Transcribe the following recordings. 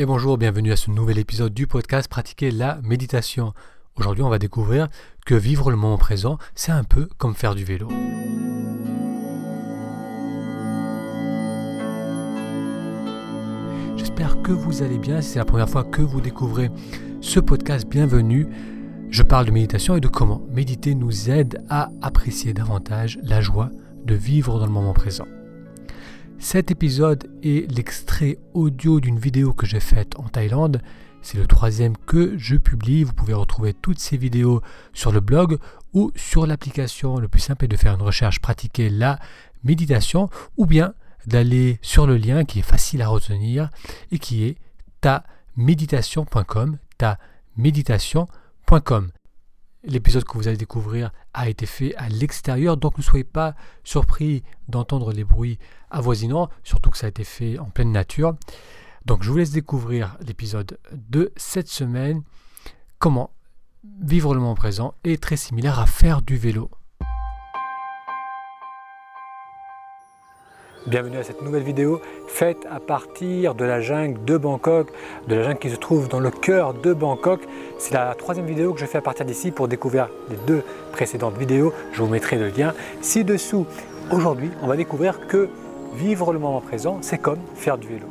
et bonjour, bienvenue à ce nouvel épisode du podcast Pratiquer la méditation. Aujourd'hui, on va découvrir que vivre le moment présent, c'est un peu comme faire du vélo. J'espère que vous allez bien. Si c'est la première fois que vous découvrez ce podcast, bienvenue. Je parle de méditation et de comment méditer nous aide à apprécier davantage la joie de vivre dans le moment présent. Cet épisode est l'extrait audio d'une vidéo que j'ai faite en Thaïlande. C'est le troisième que je publie. Vous pouvez retrouver toutes ces vidéos sur le blog ou sur l'application. Le plus simple est de faire une recherche pratiquer la méditation ou bien d'aller sur le lien qui est facile à retenir et qui est ta méditation.com, ta méditation.com. L'épisode que vous allez découvrir a été fait à l'extérieur, donc ne soyez pas surpris d'entendre les bruits avoisinants, surtout que ça a été fait en pleine nature. Donc je vous laisse découvrir l'épisode de cette semaine, comment vivre le moment présent est très similaire à faire du vélo. Bienvenue à cette nouvelle vidéo faite à partir de la jungle de Bangkok, de la jungle qui se trouve dans le cœur de Bangkok. C'est la troisième vidéo que je fais à partir d'ici pour découvrir les deux précédentes vidéos. Je vous mettrai le lien ci-dessous. Aujourd'hui, on va découvrir que vivre le moment présent, c'est comme faire du vélo.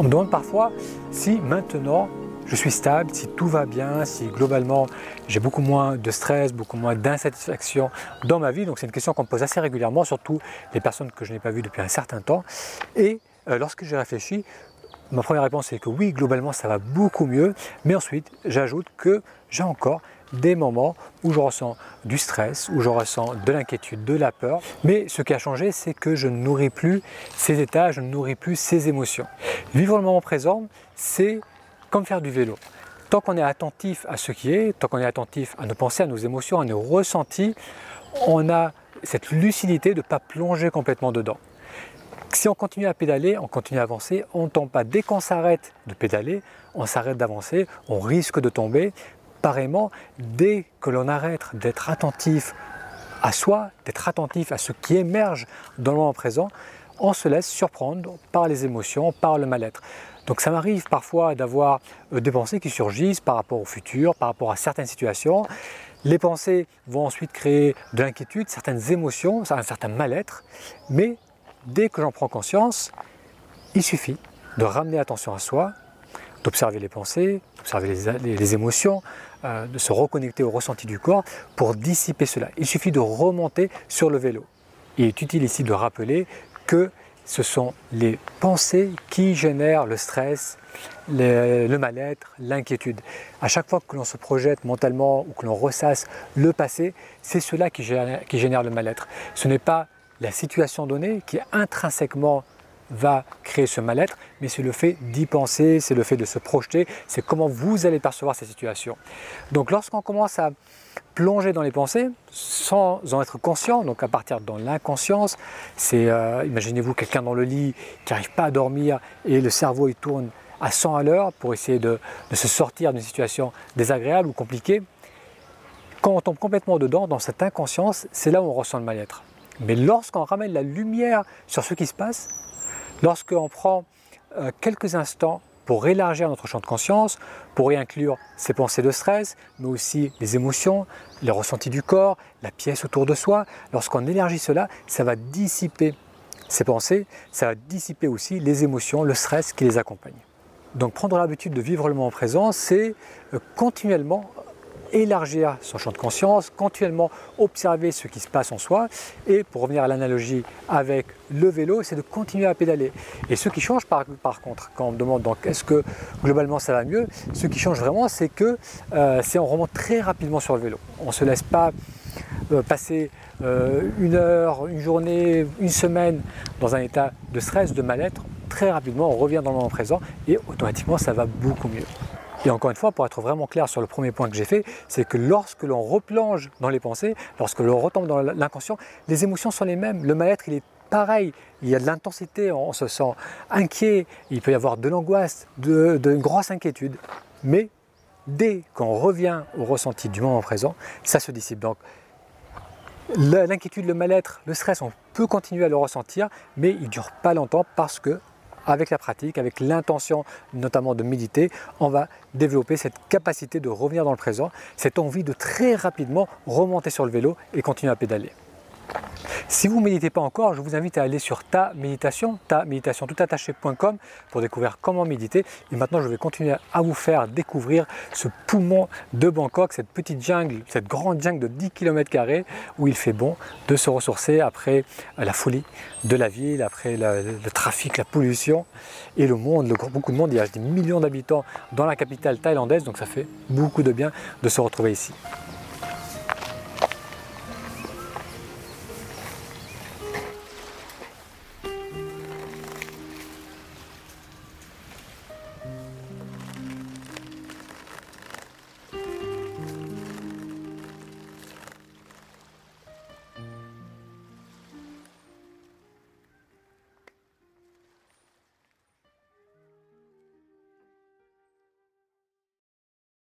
On me demande parfois si maintenant je suis stable, si tout va bien, si globalement j'ai beaucoup moins de stress, beaucoup moins d'insatisfaction dans ma vie. Donc c'est une question qu'on me pose assez régulièrement, surtout les personnes que je n'ai pas vues depuis un certain temps. Et euh, lorsque j'ai réfléchi, ma première réponse est que oui, globalement ça va beaucoup mieux. Mais ensuite, j'ajoute que j'ai encore des moments où je ressens du stress, où je ressens de l'inquiétude, de la peur. Mais ce qui a changé, c'est que je ne nourris plus ces états, je ne nourris plus ces émotions. Vivre le moment présent, c'est comme faire du vélo. Tant qu'on est attentif à ce qui est, tant qu'on est attentif à nos pensées, à nos émotions, à nos ressentis, on a cette lucidité de ne pas plonger complètement dedans. Si on continue à pédaler, on continue à avancer, on ne tombe pas. Dès qu'on s'arrête de pédaler, on s'arrête d'avancer, on risque de tomber. Pareillement, dès que l'on arrête d'être attentif à soi, d'être attentif à ce qui émerge dans le moment présent, on se laisse surprendre par les émotions, par le mal-être. Donc ça m'arrive parfois d'avoir euh, des pensées qui surgissent par rapport au futur, par rapport à certaines situations. Les pensées vont ensuite créer de l'inquiétude, certaines émotions, un certain mal-être. Mais dès que j'en prends conscience, il suffit de ramener attention à soi, d'observer les pensées, d'observer les, émotions, euh, de se reconnecter au ressenti du corps pour dissiper cela. Il suffit de remonter sur le vélo. Il est utile ici de rappeler que ce sont les pensées qui génèrent le stress, le, mal-être, l'inquiétude. À chaque fois que l'on se projette mentalement ou que l'on ressasse le passé, c'est cela qui génère, le mal-être. Ce n'est pas la situation donnée qui intrinsèquement va créer ce mal-être, mais c'est le fait d'y penser, c'est le fait de se projeter, c'est comment vous allez percevoir ces situations. Donc lorsqu'on commence à plonger dans les pensées sans en être conscient, donc à partir de l'inconscience, c'est, euh, imaginez-vous quelqu'un dans le lit qui n'arrive pas à dormir et le cerveau il tourne à 100 à l'heure pour essayer de, de se sortir d'une situation désagréable ou compliquée. Quand on tombe complètement dedans, dans cette inconscience, c'est là où on ressent le mal-être. Mais lorsqu'on ramène la lumière sur ce qui se passe, lorsqu'on prend euh, quelques instants pour élargir notre champ de conscience, pour y inclure ces pensées de stress, mais aussi les émotions, les ressentis du corps, la pièce autour de soi. Lorsqu'on élargit cela, ça va dissiper ces pensées, ça va dissiper aussi les émotions, le stress qui les accompagne. Donc prendre l'habitude de vivre le moment présent, c'est euh, continuellement élargir son champ de conscience, continuellement observer ce qui se passe en soi. Et pour revenir à l'analogie avec le vélo, c'est de continuer à pédaler. Et ce qui change par, contre, quand on me demande donc est-ce que globalement ça va mieux, ce qui change vraiment, c'est que euh, c'est on remonte très rapidement sur le vélo. On ne se laisse pas euh, passer euh, une heure, une journée, une semaine dans un état de stress, de mal-être. Très rapidement, on revient dans le moment présent et automatiquement, ça va beaucoup mieux. Et encore une fois, pour être vraiment clair sur le premier point que j'ai fait, c'est que lorsque l'on replonge dans les pensées, lorsque l'on retombe dans l'inconscient, les émotions sont les mêmes. Le mal-être, il est pareil. Il y a de l'intensité, on se sent inquiet, il peut y avoir de l'angoisse, de, grosse inquiétude. Mais dès qu'on revient au ressenti du moment présent, ça se dissipe. Donc, L'inquiétude, le mal-être, le stress, on peut continuer à le ressentir, mais il ne dure pas longtemps parce que avec la pratique, avec l'intention notamment de méditer, on va développer cette capacité de revenir dans le présent, cette envie de très rapidement remonter sur le vélo et continuer à pédaler. Si vous ne méditez pas encore, je vous invite à aller sur ta méditation, ta méditation pour découvrir comment méditer. Et maintenant, je vais continuer à vous faire découvrir ce poumon de Bangkok, cette petite jungle, cette grande jungle de 10 km où il fait bon de se ressourcer après la folie de la ville, après le trafic, la pollution et le monde, beaucoup de monde. Il y a des millions d'habitants dans la capitale thaïlandaise, donc ça fait beaucoup de bien de se retrouver ici.